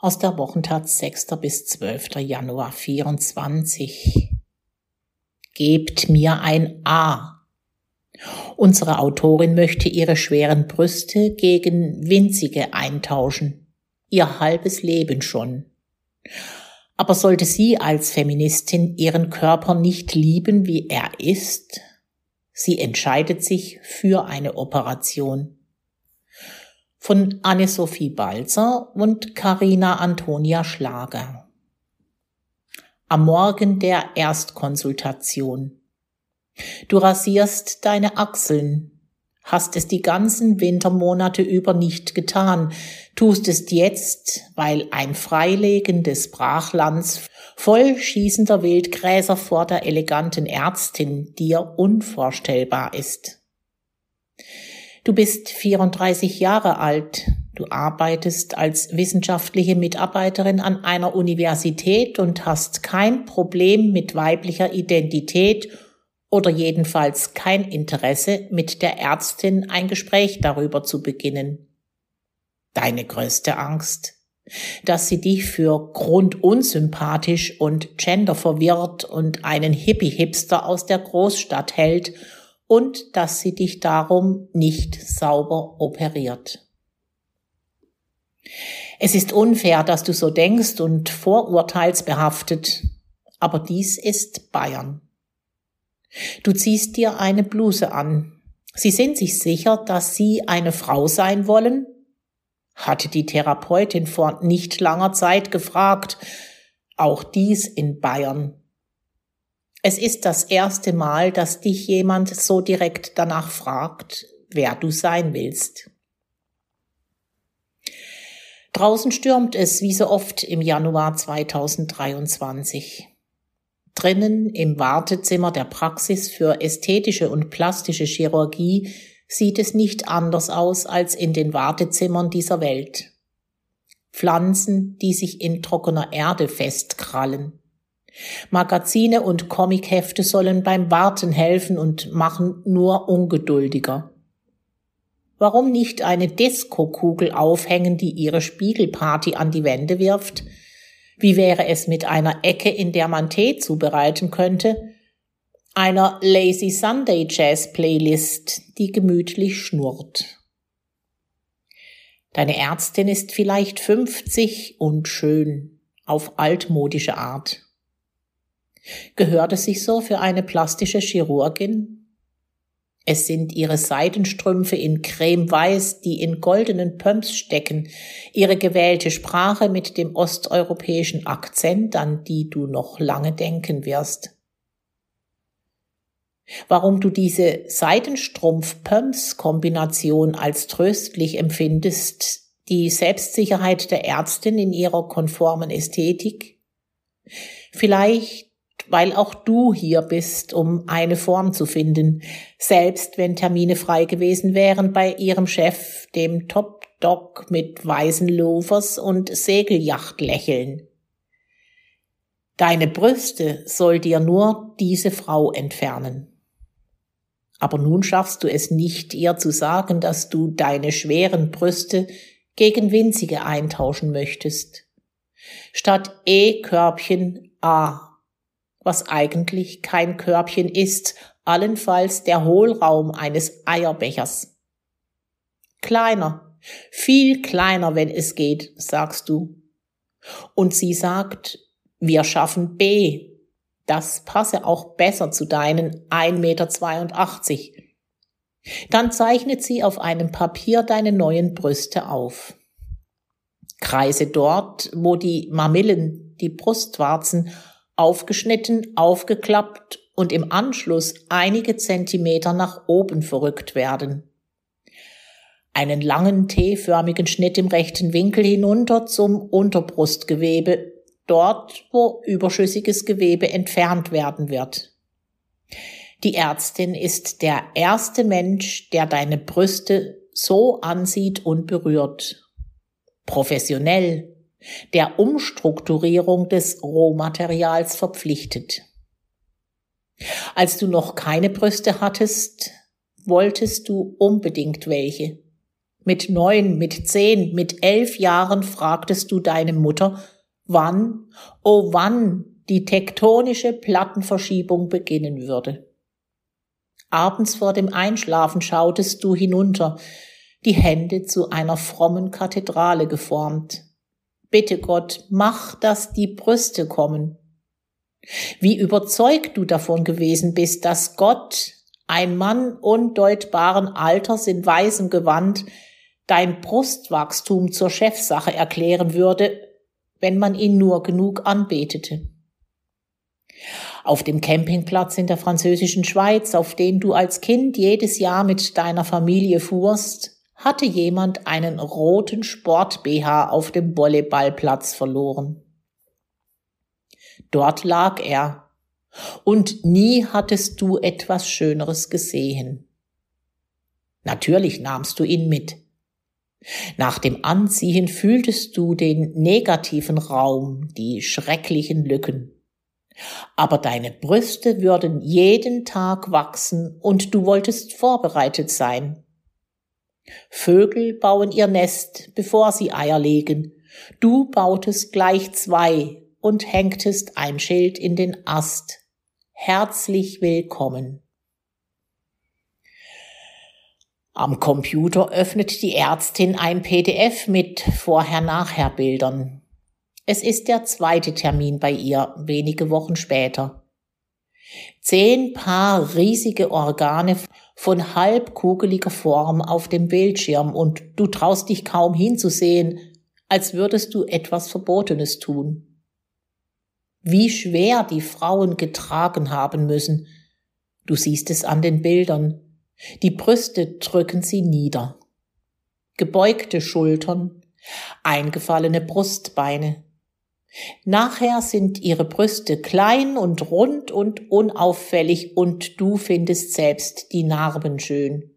aus der Wochentat 6. bis 12. Januar 24. Gebt mir ein A. Unsere Autorin möchte ihre schweren Brüste gegen winzige eintauschen. Ihr halbes Leben schon. Aber sollte sie als Feministin ihren Körper nicht lieben, wie er ist? Sie entscheidet sich für eine Operation von Anne-Sophie Balzer und Carina Antonia Schlager. Am Morgen der Erstkonsultation. Du rasierst deine Achseln, hast es die ganzen Wintermonate über nicht getan, tust es jetzt, weil ein freilegendes Brachlands voll schießender Wildgräser vor der eleganten Ärztin dir unvorstellbar ist. Du bist 34 Jahre alt. Du arbeitest als wissenschaftliche Mitarbeiterin an einer Universität und hast kein Problem mit weiblicher Identität oder jedenfalls kein Interesse, mit der Ärztin ein Gespräch darüber zu beginnen. Deine größte Angst, dass sie dich für grundunsympathisch und genderverwirrt und einen Hippie-Hipster aus der Großstadt hält und dass sie dich darum nicht sauber operiert. Es ist unfair, dass du so denkst und vorurteilsbehaftet, aber dies ist Bayern. Du ziehst dir eine Bluse an. Sie sind sich sicher, dass sie eine Frau sein wollen? hatte die Therapeutin vor nicht langer Zeit gefragt, auch dies in Bayern. Es ist das erste Mal, dass dich jemand so direkt danach fragt, wer du sein willst. Draußen stürmt es wie so oft im Januar 2023. Drinnen im Wartezimmer der Praxis für ästhetische und plastische Chirurgie sieht es nicht anders aus als in den Wartezimmern dieser Welt. Pflanzen, die sich in trockener Erde festkrallen. Magazine und Comichefte sollen beim Warten helfen und machen nur ungeduldiger. Warum nicht eine Disco-Kugel aufhängen, die ihre Spiegelparty an die Wände wirft? Wie wäre es mit einer Ecke, in der man Tee zubereiten könnte? Einer Lazy Sunday Jazz Playlist, die gemütlich schnurrt. Deine Ärztin ist vielleicht 50 und schön, auf altmodische Art. Gehört es sich so für eine plastische Chirurgin? Es sind ihre Seidenstrümpfe in cremeweiß, die in goldenen Pumps stecken, ihre gewählte Sprache mit dem osteuropäischen Akzent, an die du noch lange denken wirst. Warum du diese Seidenstrumpf-Pumps-Kombination als tröstlich empfindest, die Selbstsicherheit der Ärztin in ihrer konformen Ästhetik? Vielleicht weil auch du hier bist, um eine Form zu finden, selbst wenn Termine frei gewesen wären bei ihrem Chef, dem Top Dog mit weißen Loafers und Segelyacht lächeln. Deine Brüste soll dir nur diese Frau entfernen. Aber nun schaffst du es nicht, ihr zu sagen, dass du deine schweren Brüste gegen winzige eintauschen möchtest. Statt E-Körbchen A was eigentlich kein Körbchen ist, allenfalls der Hohlraum eines Eierbechers. Kleiner, viel kleiner, wenn es geht, sagst du. Und sie sagt, wir schaffen B. Das passe auch besser zu deinen 1,82 Meter. Dann zeichnet sie auf einem Papier deine neuen Brüste auf. Kreise dort, wo die Mamillen, die Brustwarzen aufgeschnitten, aufgeklappt und im Anschluss einige Zentimeter nach oben verrückt werden. Einen langen T-förmigen Schnitt im rechten Winkel hinunter zum Unterbrustgewebe, dort wo überschüssiges Gewebe entfernt werden wird. Die Ärztin ist der erste Mensch, der deine Brüste so ansieht und berührt. Professionell, der Umstrukturierung des Rohmaterials verpflichtet. Als du noch keine Brüste hattest, wolltest du unbedingt welche. Mit neun, mit zehn, mit elf Jahren fragtest du deine Mutter, wann, oh wann die tektonische Plattenverschiebung beginnen würde. Abends vor dem Einschlafen schautest du hinunter, die Hände zu einer frommen Kathedrale geformt. Bitte Gott, mach, dass die Brüste kommen. Wie überzeugt du davon gewesen bist, dass Gott, ein Mann undeutbaren Alters in weißem Gewand, dein Brustwachstum zur Chefsache erklären würde, wenn man ihn nur genug anbetete. Auf dem Campingplatz in der französischen Schweiz, auf den du als Kind jedes Jahr mit deiner Familie fuhrst, hatte jemand einen roten Sport-BH auf dem Volleyballplatz verloren. Dort lag er, und nie hattest du etwas Schöneres gesehen. Natürlich nahmst du ihn mit. Nach dem Anziehen fühltest du den negativen Raum, die schrecklichen Lücken. Aber deine Brüste würden jeden Tag wachsen und du wolltest vorbereitet sein. Vögel bauen ihr Nest, bevor sie Eier legen. Du bautest gleich zwei und hängtest ein Schild in den Ast. Herzlich willkommen. Am Computer öffnet die Ärztin ein PDF mit Vorher-Nachher-Bildern. Es ist der zweite Termin bei ihr, wenige Wochen später. Zehn Paar riesige Organe von halbkugeliger Form auf dem Bildschirm und du traust dich kaum hinzusehen, als würdest du etwas Verbotenes tun. Wie schwer die Frauen getragen haben müssen. Du siehst es an den Bildern. Die Brüste drücken sie nieder. Gebeugte Schultern, eingefallene Brustbeine. Nachher sind ihre Brüste klein und rund und unauffällig und du findest selbst die Narben schön.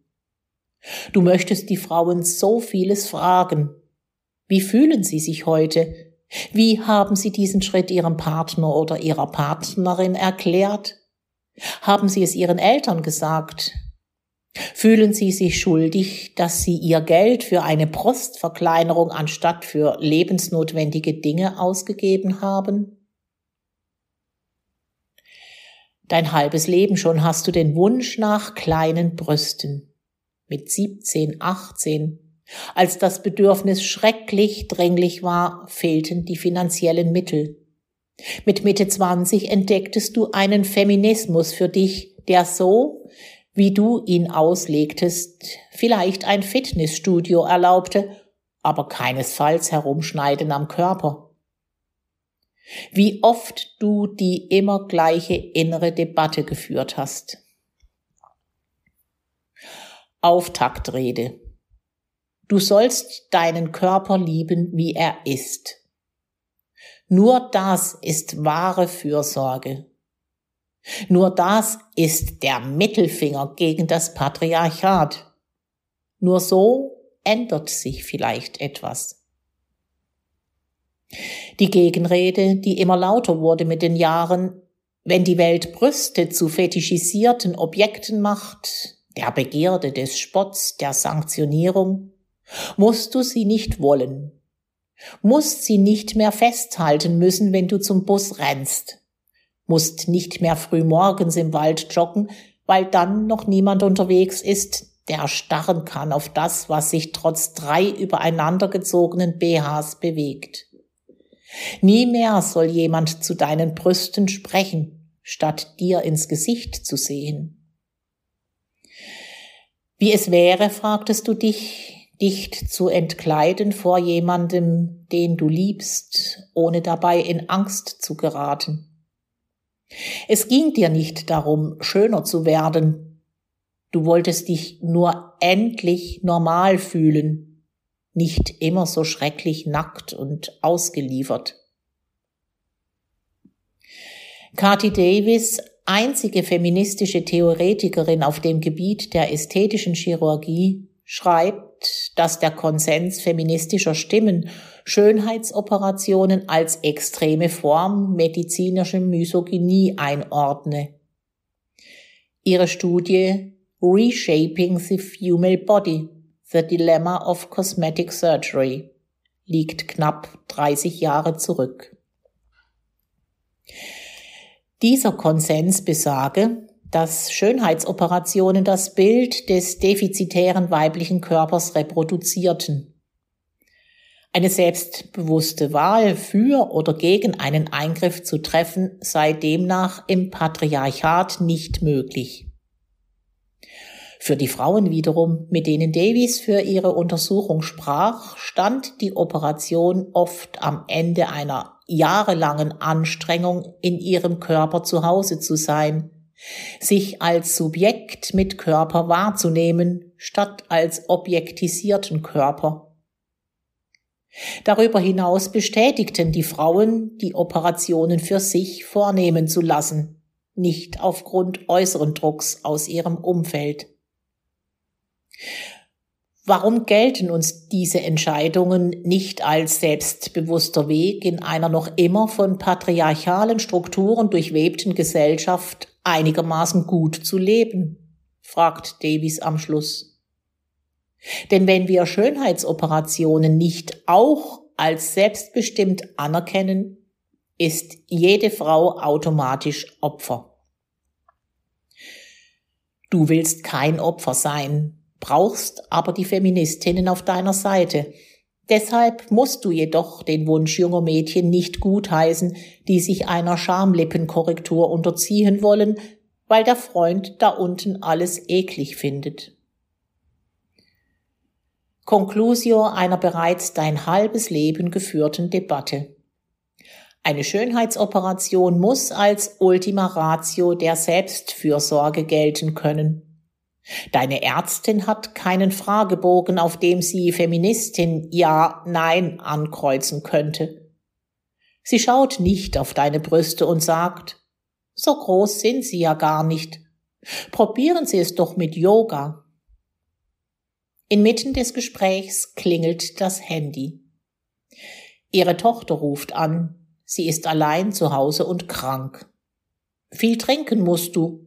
Du möchtest die Frauen so vieles fragen. Wie fühlen sie sich heute? Wie haben sie diesen Schritt ihrem Partner oder ihrer Partnerin erklärt? Haben sie es ihren Eltern gesagt? Fühlen Sie sich schuldig, dass Sie Ihr Geld für eine Brustverkleinerung anstatt für lebensnotwendige Dinge ausgegeben haben? Dein halbes Leben schon hast du den Wunsch nach kleinen Brüsten. Mit 17, 18, als das Bedürfnis schrecklich dränglich war, fehlten die finanziellen Mittel. Mit Mitte 20 entdecktest du einen Feminismus für dich, der so, wie du ihn auslegtest, vielleicht ein Fitnessstudio erlaubte, aber keinesfalls Herumschneiden am Körper. Wie oft du die immer gleiche innere Debatte geführt hast. Auftaktrede. Du sollst deinen Körper lieben, wie er ist. Nur das ist wahre Fürsorge. Nur das ist der Mittelfinger gegen das Patriarchat. Nur so ändert sich vielleicht etwas. Die Gegenrede, die immer lauter wurde mit den Jahren, wenn die Welt Brüste zu fetischisierten Objekten macht, der Begierde, des Spotts, der Sanktionierung, musst du sie nicht wollen, musst sie nicht mehr festhalten müssen, wenn du zum Bus rennst, musst nicht mehr früh morgens im Wald joggen, weil dann noch niemand unterwegs ist, der starren kann auf das, was sich trotz drei übereinander gezogenen BHs bewegt. Nie mehr soll jemand zu deinen Brüsten sprechen, statt dir ins Gesicht zu sehen. Wie es wäre, fragtest du dich, dich zu entkleiden vor jemandem, den du liebst, ohne dabei in Angst zu geraten. Es ging dir nicht darum, schöner zu werden. Du wolltest dich nur endlich normal fühlen, nicht immer so schrecklich nackt und ausgeliefert. Cathy Davis, einzige feministische Theoretikerin auf dem Gebiet der ästhetischen Chirurgie, schreibt, dass der Konsens feministischer Stimmen Schönheitsoperationen als extreme Form medizinischer Misogynie einordne. Ihre Studie Reshaping the Female Body The Dilemma of Cosmetic Surgery liegt knapp 30 Jahre zurück. Dieser Konsens besage, dass Schönheitsoperationen das Bild des defizitären weiblichen Körpers reproduzierten. Eine selbstbewusste Wahl für oder gegen einen Eingriff zu treffen sei demnach im Patriarchat nicht möglich. Für die Frauen wiederum, mit denen Davies für ihre Untersuchung sprach, stand die Operation oft am Ende einer jahrelangen Anstrengung, in ihrem Körper zu Hause zu sein, sich als Subjekt mit Körper wahrzunehmen, statt als objektisierten Körper. Darüber hinaus bestätigten die Frauen, die Operationen für sich vornehmen zu lassen, nicht aufgrund äußeren Drucks aus ihrem Umfeld. Warum gelten uns diese Entscheidungen nicht als selbstbewusster Weg in einer noch immer von patriarchalen Strukturen durchwebten Gesellschaft einigermaßen gut zu leben? fragt Davies am Schluss. Denn wenn wir Schönheitsoperationen nicht auch als selbstbestimmt anerkennen, ist jede Frau automatisch Opfer. Du willst kein Opfer sein, brauchst aber die Feministinnen auf deiner Seite. Deshalb musst du jedoch den Wunsch junger Mädchen nicht gutheißen, die sich einer Schamlippenkorrektur unterziehen wollen, weil der Freund da unten alles eklig findet. Conclusio einer bereits dein halbes Leben geführten Debatte. Eine Schönheitsoperation muss als Ultima Ratio der Selbstfürsorge gelten können. Deine Ärztin hat keinen Fragebogen, auf dem sie Feministin Ja, Nein ankreuzen könnte. Sie schaut nicht auf deine Brüste und sagt, so groß sind sie ja gar nicht. Probieren Sie es doch mit Yoga. Inmitten des Gesprächs klingelt das Handy. Ihre Tochter ruft an. Sie ist allein zu Hause und krank. Viel trinken musst du,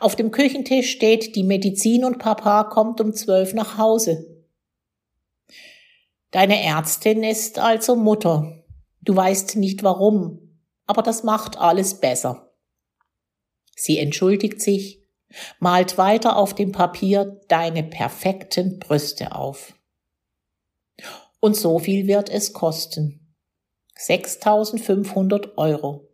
auf dem Küchentisch steht die Medizin und Papa kommt um zwölf nach Hause. Deine Ärztin ist also Mutter. Du weißt nicht warum, aber das macht alles besser. Sie entschuldigt sich, malt weiter auf dem Papier deine perfekten Brüste auf. Und so viel wird es kosten. 6500 Euro.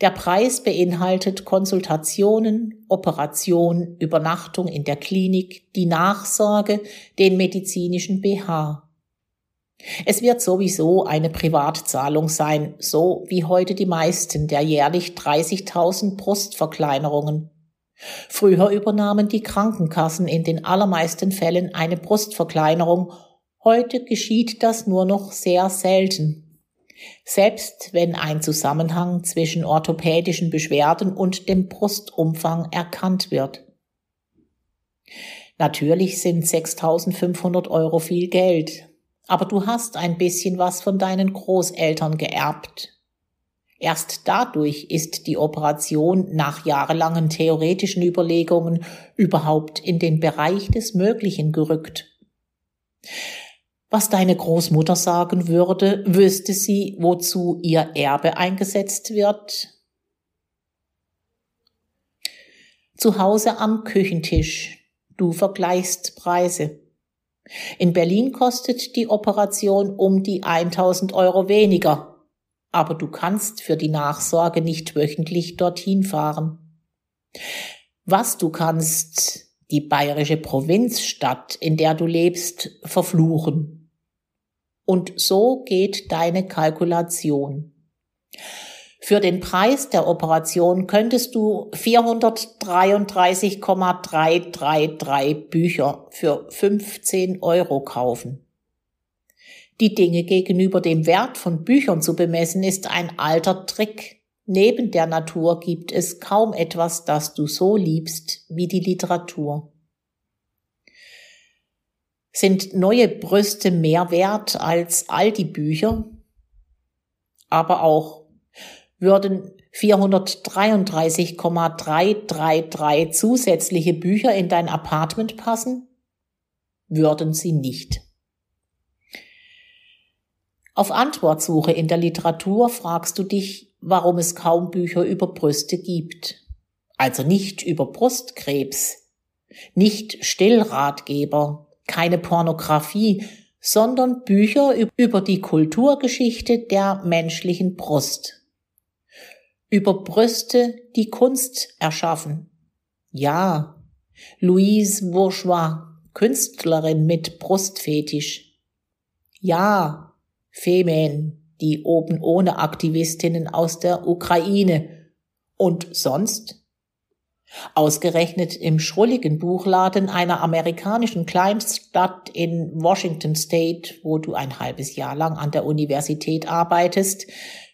Der Preis beinhaltet Konsultationen, Operation, Übernachtung in der Klinik, die Nachsorge, den medizinischen BH. Es wird sowieso eine Privatzahlung sein, so wie heute die meisten der jährlich 30.000 Brustverkleinerungen. Früher übernahmen die Krankenkassen in den allermeisten Fällen eine Brustverkleinerung, heute geschieht das nur noch sehr selten. Selbst wenn ein Zusammenhang zwischen orthopädischen Beschwerden und dem Brustumfang erkannt wird. Natürlich sind 6500 Euro viel Geld, aber du hast ein bisschen was von deinen Großeltern geerbt. Erst dadurch ist die Operation nach jahrelangen theoretischen Überlegungen überhaupt in den Bereich des Möglichen gerückt. Was deine Großmutter sagen würde, wüsste sie, wozu ihr Erbe eingesetzt wird? Zu Hause am Küchentisch. Du vergleichst Preise. In Berlin kostet die Operation um die 1000 Euro weniger, aber du kannst für die Nachsorge nicht wöchentlich dorthin fahren. Was du kannst, die bayerische Provinzstadt, in der du lebst, verfluchen. Und so geht deine Kalkulation. Für den Preis der Operation könntest du 433,333 Bücher für 15 Euro kaufen. Die Dinge gegenüber dem Wert von Büchern zu bemessen ist ein alter Trick. Neben der Natur gibt es kaum etwas, das du so liebst wie die Literatur. Sind neue Brüste mehr wert als all die Bücher? Aber auch würden 433,333 zusätzliche Bücher in dein Apartment passen? würden sie nicht. Auf Antwortsuche in der Literatur fragst du dich, warum es kaum Bücher über Brüste gibt. Also nicht über Brustkrebs, nicht Stillratgeber, keine Pornografie, sondern Bücher über die Kulturgeschichte der menschlichen Brust. Über Brüste, die Kunst erschaffen. Ja, Louise Bourgeois, Künstlerin mit Brustfetisch. Ja, Femen, die oben ohne Aktivistinnen aus der Ukraine. Und sonst? Ausgerechnet im schrulligen Buchladen einer amerikanischen Kleinstadt in Washington State, wo du ein halbes Jahr lang an der Universität arbeitest,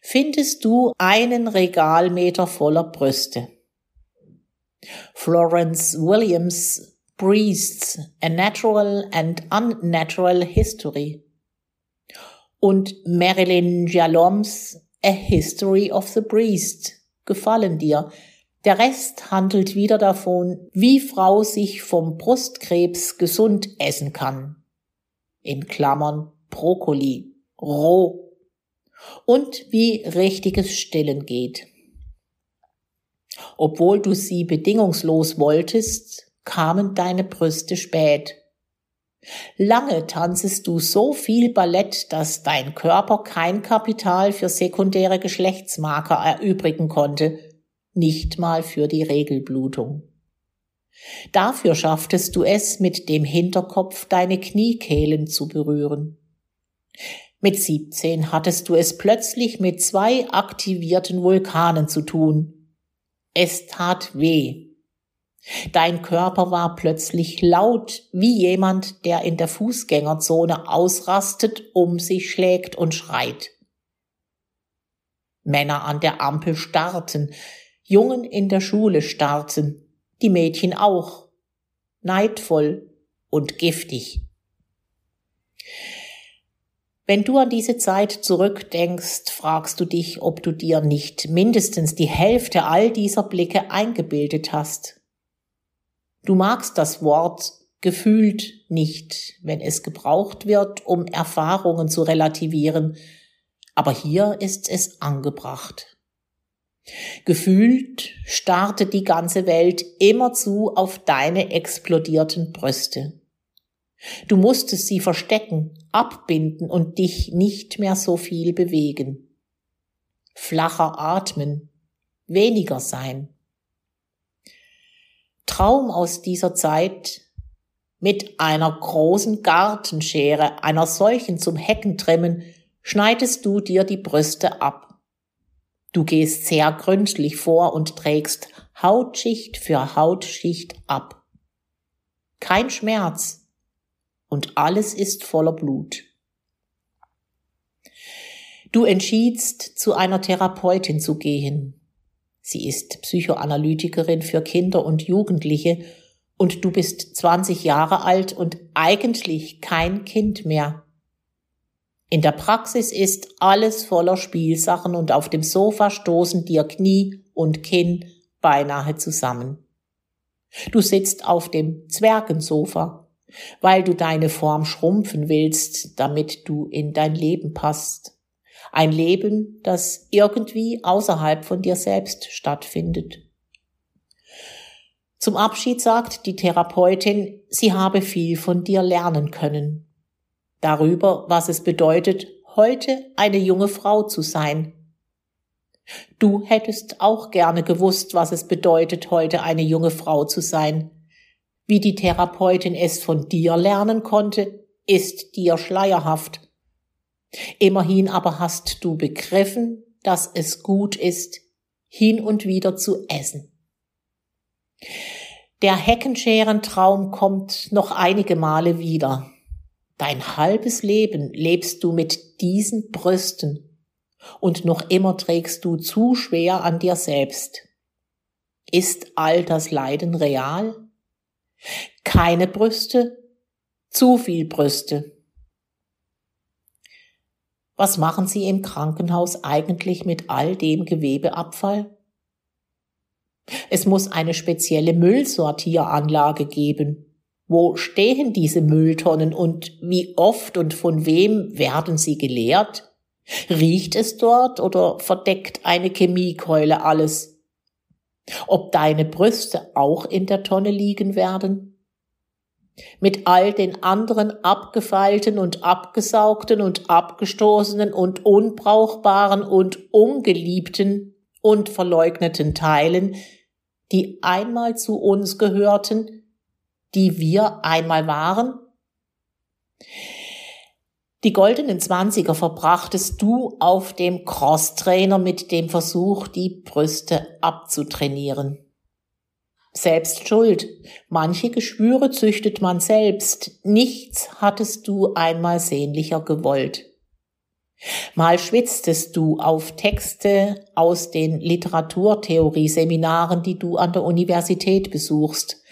findest du einen Regalmeter voller Brüste. Florence Williams Priests, A Natural and Unnatural History und Marilyn Jaloms A History of the Priest gefallen dir. Der Rest handelt wieder davon, wie Frau sich vom Brustkrebs gesund essen kann. In Klammern Brokkoli, roh. Und wie richtiges Stillen geht. Obwohl du sie bedingungslos wolltest, kamen deine Brüste spät. Lange tanzest du so viel Ballett, dass dein Körper kein Kapital für sekundäre Geschlechtsmarker erübrigen konnte, nicht mal für die Regelblutung. Dafür schafftest du es, mit dem Hinterkopf deine Kniekehlen zu berühren. Mit 17 hattest du es plötzlich mit zwei aktivierten Vulkanen zu tun. Es tat weh. Dein Körper war plötzlich laut, wie jemand, der in der Fußgängerzone ausrastet, um sich schlägt und schreit. Männer an der Ampel starrten, Jungen in der Schule starrten, die Mädchen auch, neidvoll und giftig. Wenn du an diese Zeit zurückdenkst, fragst du dich, ob du dir nicht mindestens die Hälfte all dieser Blicke eingebildet hast. Du magst das Wort gefühlt nicht, wenn es gebraucht wird, um Erfahrungen zu relativieren, aber hier ist es angebracht. Gefühlt starrte die ganze Welt immerzu auf deine explodierten Brüste. Du musstest sie verstecken, abbinden und dich nicht mehr so viel bewegen. Flacher atmen, weniger sein. Traum aus dieser Zeit mit einer großen Gartenschere, einer solchen zum Heckentrimmen, schneidest du dir die Brüste ab. Du gehst sehr gründlich vor und trägst Hautschicht für Hautschicht ab. Kein Schmerz und alles ist voller Blut. Du entschiedst, zu einer Therapeutin zu gehen, Sie ist Psychoanalytikerin für Kinder und Jugendliche und du bist 20 Jahre alt und eigentlich kein Kind mehr. In der Praxis ist alles voller Spielsachen und auf dem Sofa stoßen dir Knie und Kinn beinahe zusammen. Du sitzt auf dem Zwergensofa, weil du deine Form schrumpfen willst, damit du in dein Leben passt. Ein Leben, das irgendwie außerhalb von dir selbst stattfindet. Zum Abschied sagt die Therapeutin, sie habe viel von dir lernen können. Darüber, was es bedeutet, heute eine junge Frau zu sein. Du hättest auch gerne gewusst, was es bedeutet, heute eine junge Frau zu sein. Wie die Therapeutin es von dir lernen konnte, ist dir schleierhaft. Immerhin aber hast du begriffen, dass es gut ist, hin und wieder zu essen. Der Heckenscherentraum kommt noch einige Male wieder. Dein halbes Leben lebst du mit diesen Brüsten und noch immer trägst du zu schwer an dir selbst. Ist all das Leiden real? Keine Brüste? Zu viel Brüste. Was machen Sie im Krankenhaus eigentlich mit all dem Gewebeabfall? Es muss eine spezielle Müllsortieranlage geben. Wo stehen diese Mülltonnen und wie oft und von wem werden sie geleert? Riecht es dort oder verdeckt eine Chemiekeule alles? Ob deine Brüste auch in der Tonne liegen werden? Mit all den anderen abgefeilten und abgesaugten und abgestoßenen und unbrauchbaren und ungeliebten und verleugneten Teilen, die einmal zu uns gehörten, die wir einmal waren? Die goldenen Zwanziger verbrachtest du auf dem Crosstrainer mit dem Versuch, die Brüste abzutrainieren. Selbst schuld. Manche Geschwüre züchtet man selbst. Nichts hattest du einmal sehnlicher gewollt. Mal schwitztest du auf Texte aus den Literaturtheorie-Seminaren, die du an der Universität besuchst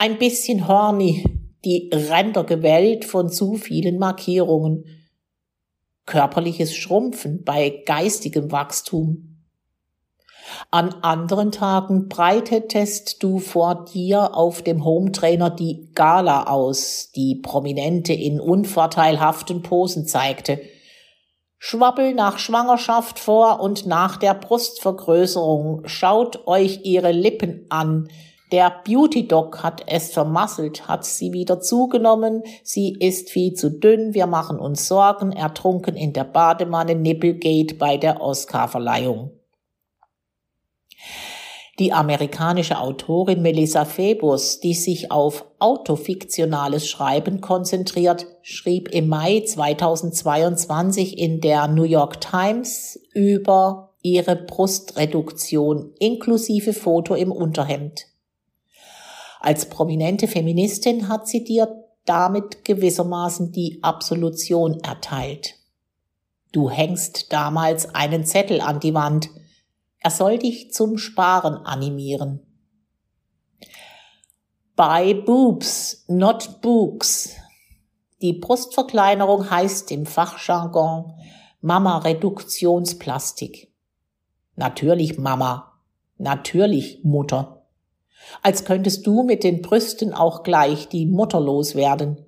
ein bisschen horny, die Ränder gewellt von zu vielen Markierungen. Körperliches Schrumpfen bei geistigem Wachstum. An anderen Tagen breitetest du vor dir auf dem Hometrainer die Gala aus, die Prominente in unvorteilhaften Posen zeigte. Schwabbel nach Schwangerschaft vor und nach der Brustvergrößerung. Schaut euch ihre Lippen an, der Beauty Doc hat es vermasselt, hat sie wieder zugenommen, sie ist viel zu dünn, wir machen uns Sorgen, ertrunken in der Bademanne Nippelgate bei der Oscarverleihung. Die amerikanische Autorin Melissa Phoebus, die sich auf autofiktionales Schreiben konzentriert, schrieb im Mai 2022 in der New York Times über ihre Brustreduktion inklusive Foto im Unterhemd. Als prominente Feministin hat sie dir damit gewissermaßen die Absolution erteilt. Du hängst damals einen Zettel an die Wand. Er soll dich zum Sparen animieren. Buy boobs, not books. Die Brustverkleinerung heißt im Fachjargon Mama-Reduktionsplastik. Natürlich Mama. Natürlich Mutter als könntest du mit den Brüsten auch gleich die Mutter loswerden.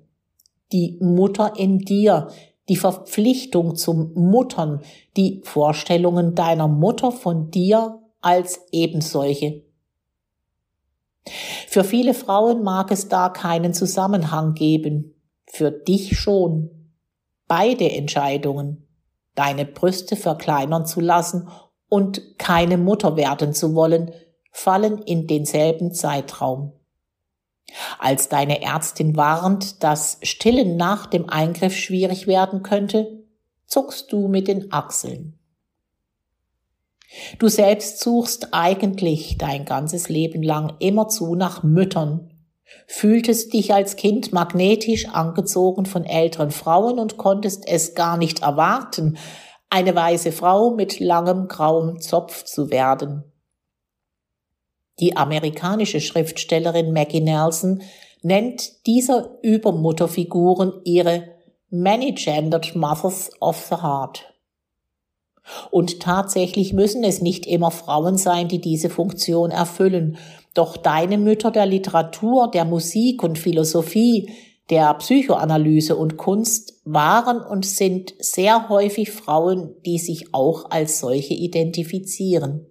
Die Mutter in dir, die Verpflichtung zum Muttern, die Vorstellungen deiner Mutter von dir als ebensolche. Für viele Frauen mag es da keinen Zusammenhang geben, für dich schon. Beide Entscheidungen, deine Brüste verkleinern zu lassen und keine Mutter werden zu wollen, fallen in denselben Zeitraum. Als deine Ärztin warnt, dass Stillen nach dem Eingriff schwierig werden könnte, zuckst du mit den Achseln. Du selbst suchst eigentlich dein ganzes Leben lang immerzu nach Müttern, fühltest dich als Kind magnetisch angezogen von älteren Frauen und konntest es gar nicht erwarten, eine weiße Frau mit langem grauem Zopf zu werden. Die amerikanische Schriftstellerin Maggie Nelson nennt dieser Übermutterfiguren ihre Many-Gendered Mothers of the Heart. Und tatsächlich müssen es nicht immer Frauen sein, die diese Funktion erfüllen. Doch deine Mütter der Literatur, der Musik und Philosophie, der Psychoanalyse und Kunst waren und sind sehr häufig Frauen, die sich auch als solche identifizieren.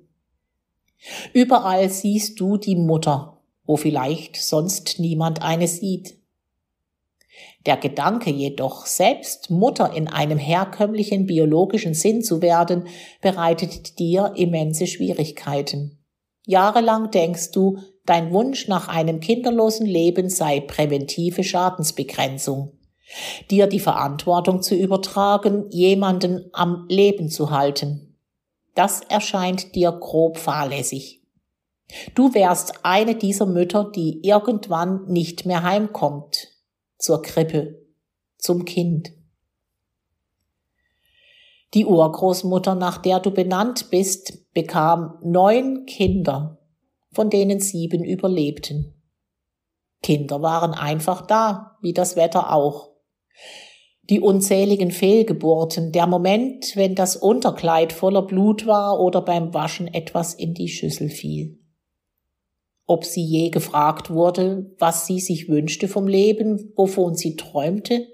Überall siehst du die Mutter, wo vielleicht sonst niemand eine sieht. Der Gedanke jedoch, selbst Mutter in einem herkömmlichen biologischen Sinn zu werden, bereitet dir immense Schwierigkeiten. Jahrelang denkst du, dein Wunsch nach einem kinderlosen Leben sei präventive Schadensbegrenzung, dir die Verantwortung zu übertragen, jemanden am Leben zu halten. Das erscheint dir grob fahrlässig. Du wärst eine dieser Mütter, die irgendwann nicht mehr heimkommt. Zur Krippe, zum Kind. Die Urgroßmutter, nach der du benannt bist, bekam neun Kinder, von denen sieben überlebten. Kinder waren einfach da, wie das Wetter auch die unzähligen Fehlgeburten, der Moment, wenn das Unterkleid voller Blut war oder beim Waschen etwas in die Schüssel fiel. ob sie je gefragt wurde, was sie sich wünschte vom Leben, wovon sie träumte?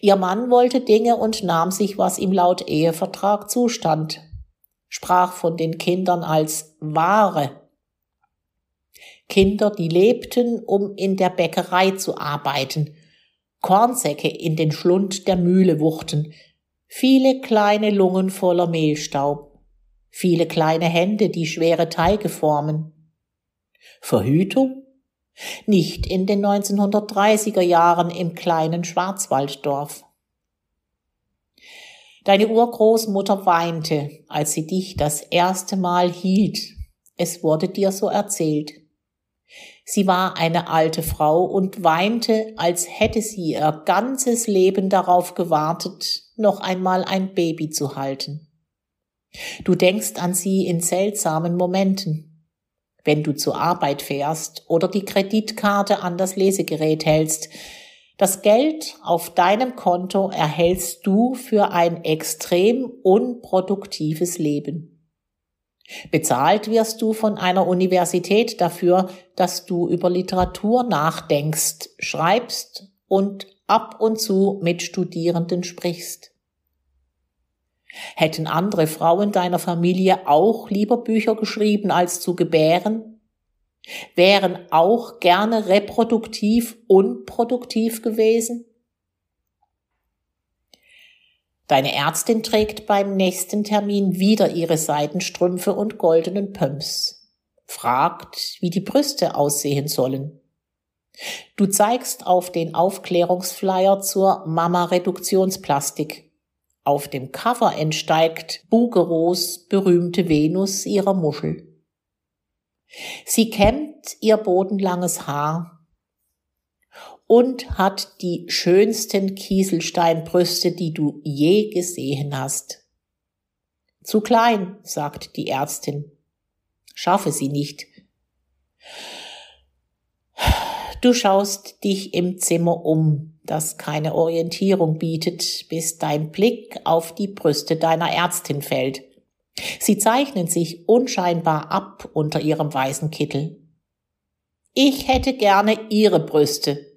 Ihr Mann wollte Dinge und nahm sich, was ihm laut Ehevertrag zustand, sprach von den Kindern als Ware. Kinder, die lebten, um in der Bäckerei zu arbeiten, Kornsäcke in den Schlund der Mühle wuchten, viele kleine Lungen voller Mehlstaub, viele kleine Hände, die schwere Teige formen. Verhütung? Nicht in den 1930er Jahren im kleinen Schwarzwalddorf. Deine Urgroßmutter weinte, als sie dich das erste Mal hielt. Es wurde dir so erzählt. Sie war eine alte Frau und weinte, als hätte sie ihr ganzes Leben darauf gewartet, noch einmal ein Baby zu halten. Du denkst an sie in seltsamen Momenten. Wenn du zur Arbeit fährst oder die Kreditkarte an das Lesegerät hältst, das Geld auf deinem Konto erhältst du für ein extrem unproduktives Leben. Bezahlt wirst du von einer Universität dafür, dass du über Literatur nachdenkst, schreibst und ab und zu mit Studierenden sprichst. Hätten andere Frauen deiner Familie auch lieber Bücher geschrieben, als zu gebären? Wären auch gerne reproduktiv unproduktiv gewesen? Deine Ärztin trägt beim nächsten Termin wieder ihre Seidenstrümpfe und goldenen Pumps. Fragt, wie die Brüste aussehen sollen. Du zeigst auf den Aufklärungsflyer zur Mama-Reduktionsplastik. Auf dem Cover entsteigt Bugeros berühmte Venus ihrer Muschel. Sie kämmt ihr bodenlanges Haar und hat die schönsten Kieselsteinbrüste, die du je gesehen hast. Zu klein, sagt die Ärztin. Schaffe sie nicht. Du schaust dich im Zimmer um, das keine Orientierung bietet, bis dein Blick auf die Brüste deiner Ärztin fällt. Sie zeichnen sich unscheinbar ab unter ihrem weißen Kittel. Ich hätte gerne ihre Brüste,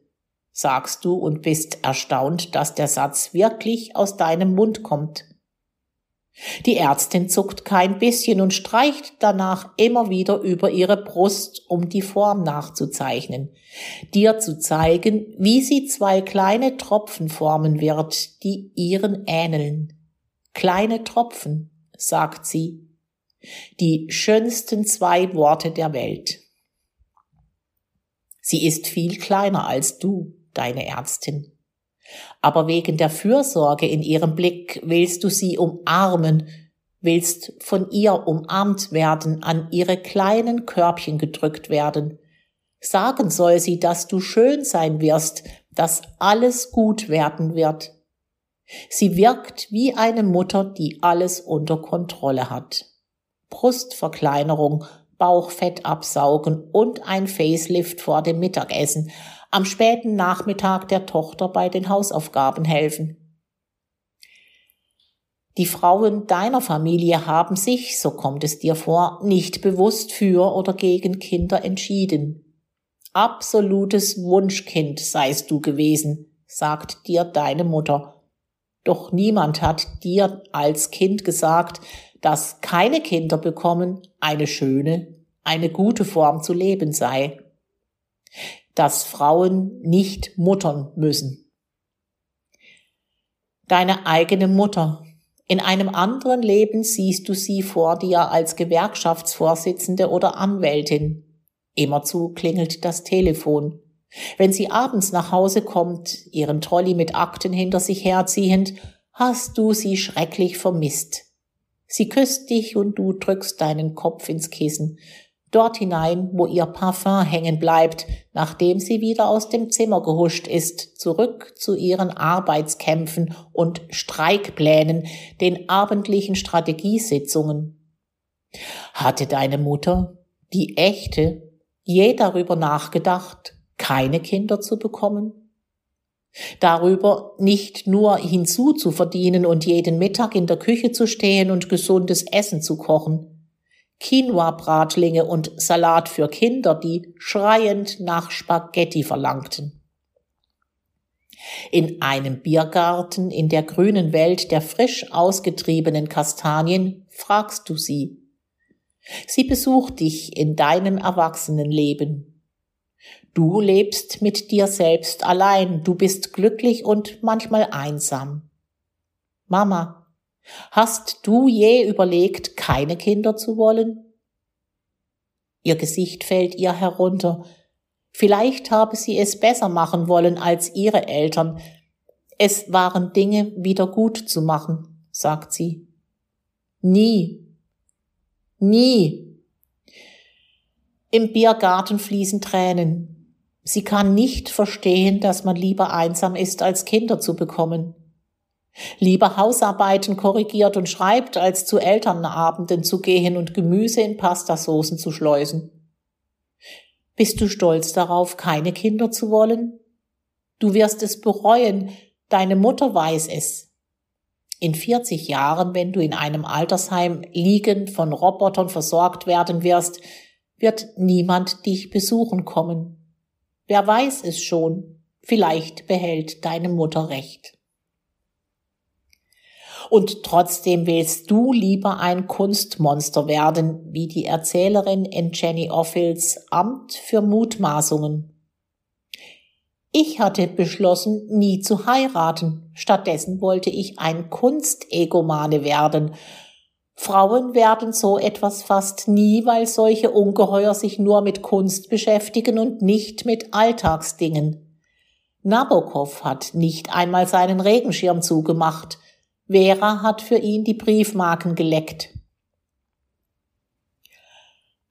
sagst du und bist erstaunt, dass der Satz wirklich aus deinem Mund kommt. Die Ärztin zuckt kein bisschen und streicht danach immer wieder über ihre Brust, um die Form nachzuzeichnen, dir zu zeigen, wie sie zwei kleine Tropfen formen wird, die ihren ähneln. Kleine Tropfen, sagt sie, die schönsten zwei Worte der Welt. Sie ist viel kleiner als du, deine Ärztin. Aber wegen der Fürsorge in ihrem Blick willst du sie umarmen, willst von ihr umarmt werden, an ihre kleinen Körbchen gedrückt werden. Sagen soll sie, dass du schön sein wirst, dass alles gut werden wird. Sie wirkt wie eine Mutter, die alles unter Kontrolle hat. Brustverkleinerung, Bauchfett absaugen und ein Facelift vor dem Mittagessen, am späten Nachmittag der Tochter bei den Hausaufgaben helfen. Die Frauen deiner Familie haben sich, so kommt es dir vor, nicht bewusst für oder gegen Kinder entschieden. Absolutes Wunschkind seist du gewesen, sagt dir deine Mutter. Doch niemand hat dir als Kind gesagt, dass keine Kinder bekommen eine schöne, eine gute Form zu leben sei dass Frauen nicht muttern müssen. Deine eigene Mutter. In einem anderen Leben siehst du sie vor dir als Gewerkschaftsvorsitzende oder Anwältin. Immerzu klingelt das Telefon. Wenn sie abends nach Hause kommt, ihren Trolley mit Akten hinter sich herziehend, hast du sie schrecklich vermisst. Sie küsst dich und du drückst deinen Kopf ins Kissen dort hinein, wo ihr Parfum hängen bleibt, nachdem sie wieder aus dem Zimmer gehuscht ist, zurück zu ihren Arbeitskämpfen und Streikplänen, den abendlichen Strategiesitzungen. Hatte deine Mutter, die echte, je darüber nachgedacht, keine Kinder zu bekommen? Darüber nicht nur hinzuzuverdienen und jeden Mittag in der Küche zu stehen und gesundes Essen zu kochen, Quinoa-Bratlinge und Salat für Kinder, die schreiend nach Spaghetti verlangten. In einem Biergarten in der grünen Welt der frisch ausgetriebenen Kastanien fragst du sie. Sie besucht dich in deinem Erwachsenenleben. Du lebst mit dir selbst allein, du bist glücklich und manchmal einsam. Mama, hast du je überlegt, keine Kinder zu wollen? Ihr Gesicht fällt ihr herunter, Vielleicht habe sie es besser machen wollen als ihre Eltern. Es waren Dinge wieder gut zu machen, sagt sie. Nie. Nie. Im Biergarten fließen Tränen. Sie kann nicht verstehen, dass man lieber einsam ist, als Kinder zu bekommen. Lieber Hausarbeiten korrigiert und schreibt, als zu Elternabenden zu gehen und Gemüse in Pastasoßen zu schleusen. Bist du stolz darauf, keine Kinder zu wollen? Du wirst es bereuen, deine Mutter weiß es. In 40 Jahren, wenn du in einem Altersheim liegend von Robotern versorgt werden wirst, wird niemand dich besuchen kommen. Wer weiß es schon, vielleicht behält deine Mutter recht und trotzdem willst du lieber ein Kunstmonster werden, wie die Erzählerin in Jenny Offils Amt für Mutmaßungen. Ich hatte beschlossen, nie zu heiraten. Stattdessen wollte ich ein Kunstegomane werden. Frauen werden so etwas fast nie, weil solche Ungeheuer sich nur mit Kunst beschäftigen und nicht mit Alltagsdingen. Nabokov hat nicht einmal seinen Regenschirm zugemacht. Vera hat für ihn die Briefmarken geleckt.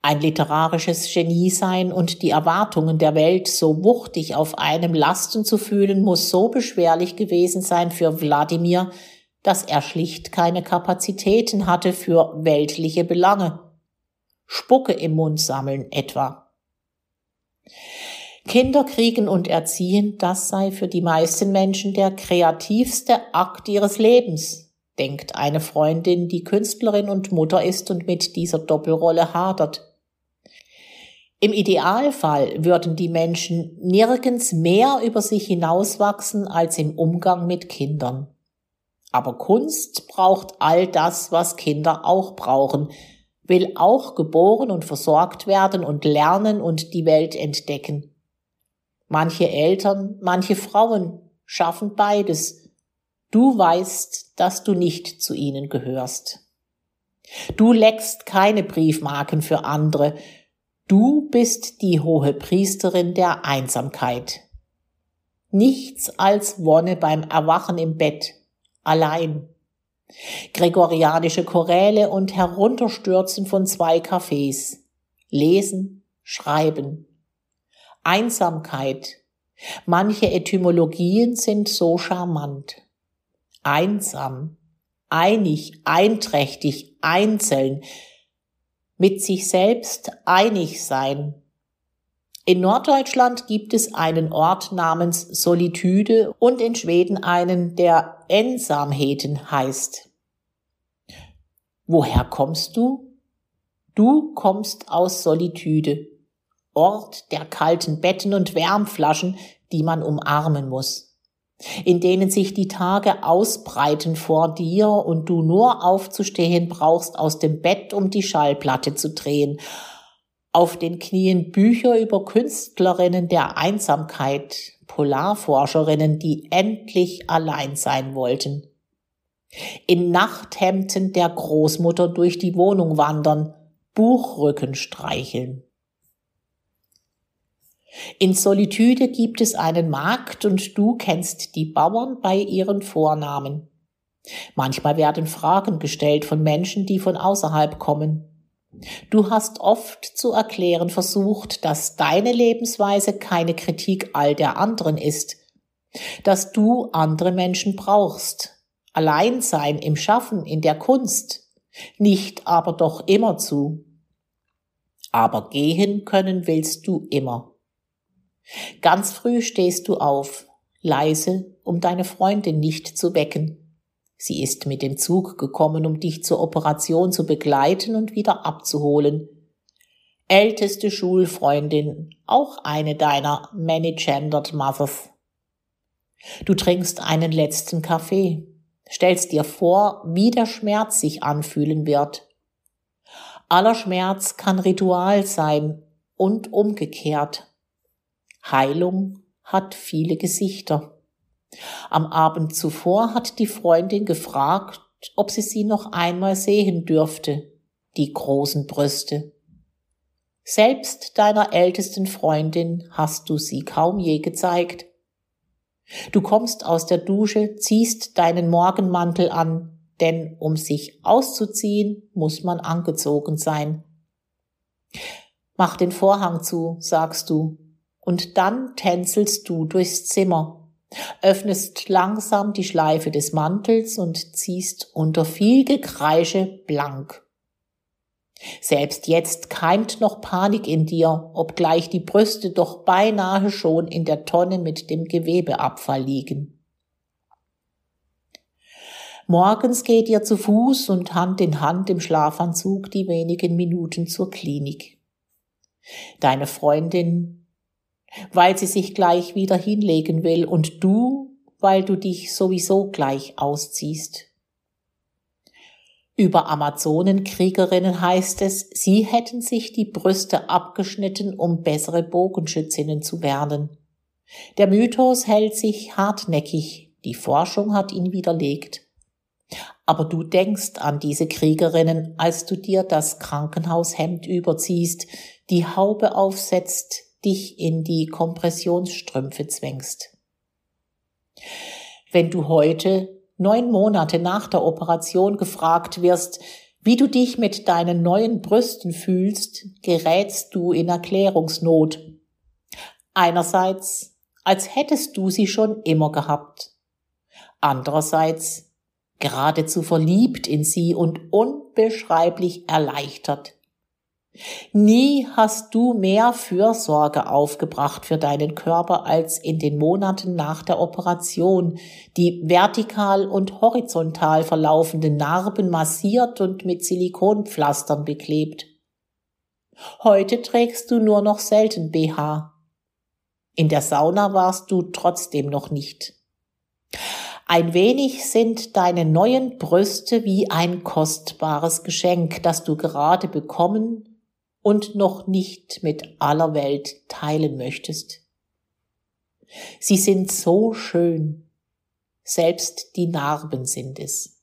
Ein literarisches Genie sein und die Erwartungen der Welt so wuchtig auf einem lasten zu fühlen, muss so beschwerlich gewesen sein für Wladimir, dass er schlicht keine Kapazitäten hatte für weltliche Belange. Spucke im Mund sammeln etwa. Kinder kriegen und erziehen, das sei für die meisten Menschen der kreativste Akt ihres Lebens, denkt eine Freundin, die Künstlerin und Mutter ist und mit dieser Doppelrolle hadert. Im Idealfall würden die Menschen nirgends mehr über sich hinauswachsen als im Umgang mit Kindern. Aber Kunst braucht all das, was Kinder auch brauchen, will auch geboren und versorgt werden und lernen und die Welt entdecken. Manche Eltern, manche Frauen schaffen beides. Du weißt, dass du nicht zu ihnen gehörst. Du leckst keine Briefmarken für andere. Du bist die hohe Priesterin der Einsamkeit. Nichts als Wonne beim Erwachen im Bett, allein. Gregorianische Choräle und Herunterstürzen von zwei Cafés. Lesen, schreiben, Einsamkeit. Manche Etymologien sind so charmant. Einsam, einig, einträchtig, einzeln, mit sich selbst einig sein. In Norddeutschland gibt es einen Ort namens Solitude und in Schweden einen, der Ensamheten heißt. Woher kommst du? Du kommst aus Solitude. Ort der kalten Betten und Wärmflaschen, die man umarmen muss, in denen sich die Tage ausbreiten vor dir und du nur aufzustehen brauchst aus dem Bett, um die Schallplatte zu drehen, auf den Knien Bücher über Künstlerinnen der Einsamkeit, Polarforscherinnen, die endlich allein sein wollten. In Nachthemden der Großmutter durch die Wohnung wandern, Buchrücken streicheln. In Solitude gibt es einen Markt und du kennst die Bauern bei ihren Vornamen. Manchmal werden Fragen gestellt von Menschen, die von außerhalb kommen. Du hast oft zu erklären versucht, dass deine Lebensweise keine Kritik all der anderen ist, dass du andere Menschen brauchst, Alleinsein im Schaffen, in der Kunst, nicht aber doch immer zu. Aber gehen können willst du immer. Ganz früh stehst du auf, leise, um deine Freundin nicht zu wecken. Sie ist mit dem Zug gekommen, um dich zur Operation zu begleiten und wieder abzuholen. Älteste Schulfreundin, auch eine deiner many-gendered Mothers. Du trinkst einen letzten Kaffee, stellst dir vor, wie der Schmerz sich anfühlen wird. Aller Schmerz kann Ritual sein und umgekehrt. Heilung hat viele Gesichter. Am Abend zuvor hat die Freundin gefragt, ob sie sie noch einmal sehen dürfte, die großen Brüste. Selbst deiner ältesten Freundin hast du sie kaum je gezeigt. Du kommst aus der Dusche, ziehst deinen Morgenmantel an, denn um sich auszuziehen, muss man angezogen sein. Mach den Vorhang zu, sagst du, und dann tänzelst du durchs Zimmer, öffnest langsam die Schleife des Mantels und ziehst unter viel Gekreische blank. Selbst jetzt keimt noch Panik in dir, obgleich die Brüste doch beinahe schon in der Tonne mit dem Gewebeabfall liegen. Morgens geht ihr zu Fuß und Hand in Hand im Schlafanzug die wenigen Minuten zur Klinik. Deine Freundin, weil sie sich gleich wieder hinlegen will und du, weil du dich sowieso gleich ausziehst. Über Amazonenkriegerinnen heißt es, sie hätten sich die Brüste abgeschnitten, um bessere Bogenschützinnen zu werden. Der Mythos hält sich hartnäckig, die Forschung hat ihn widerlegt. Aber du denkst an diese Kriegerinnen, als du dir das Krankenhaushemd überziehst, die Haube aufsetzt, dich in die Kompressionsstrümpfe zwängst. Wenn du heute neun Monate nach der Operation gefragt wirst, wie du dich mit deinen neuen Brüsten fühlst, gerätst du in Erklärungsnot. Einerseits, als hättest du sie schon immer gehabt. Andererseits, geradezu verliebt in sie und unbeschreiblich erleichtert. Nie hast du mehr Fürsorge aufgebracht für deinen Körper als in den Monaten nach der Operation, die vertikal und horizontal verlaufenden Narben massiert und mit Silikonpflastern beklebt. Heute trägst du nur noch selten BH. In der Sauna warst du trotzdem noch nicht. Ein wenig sind deine neuen Brüste wie ein kostbares Geschenk, das du gerade bekommen und noch nicht mit aller Welt teilen möchtest. Sie sind so schön, selbst die Narben sind es.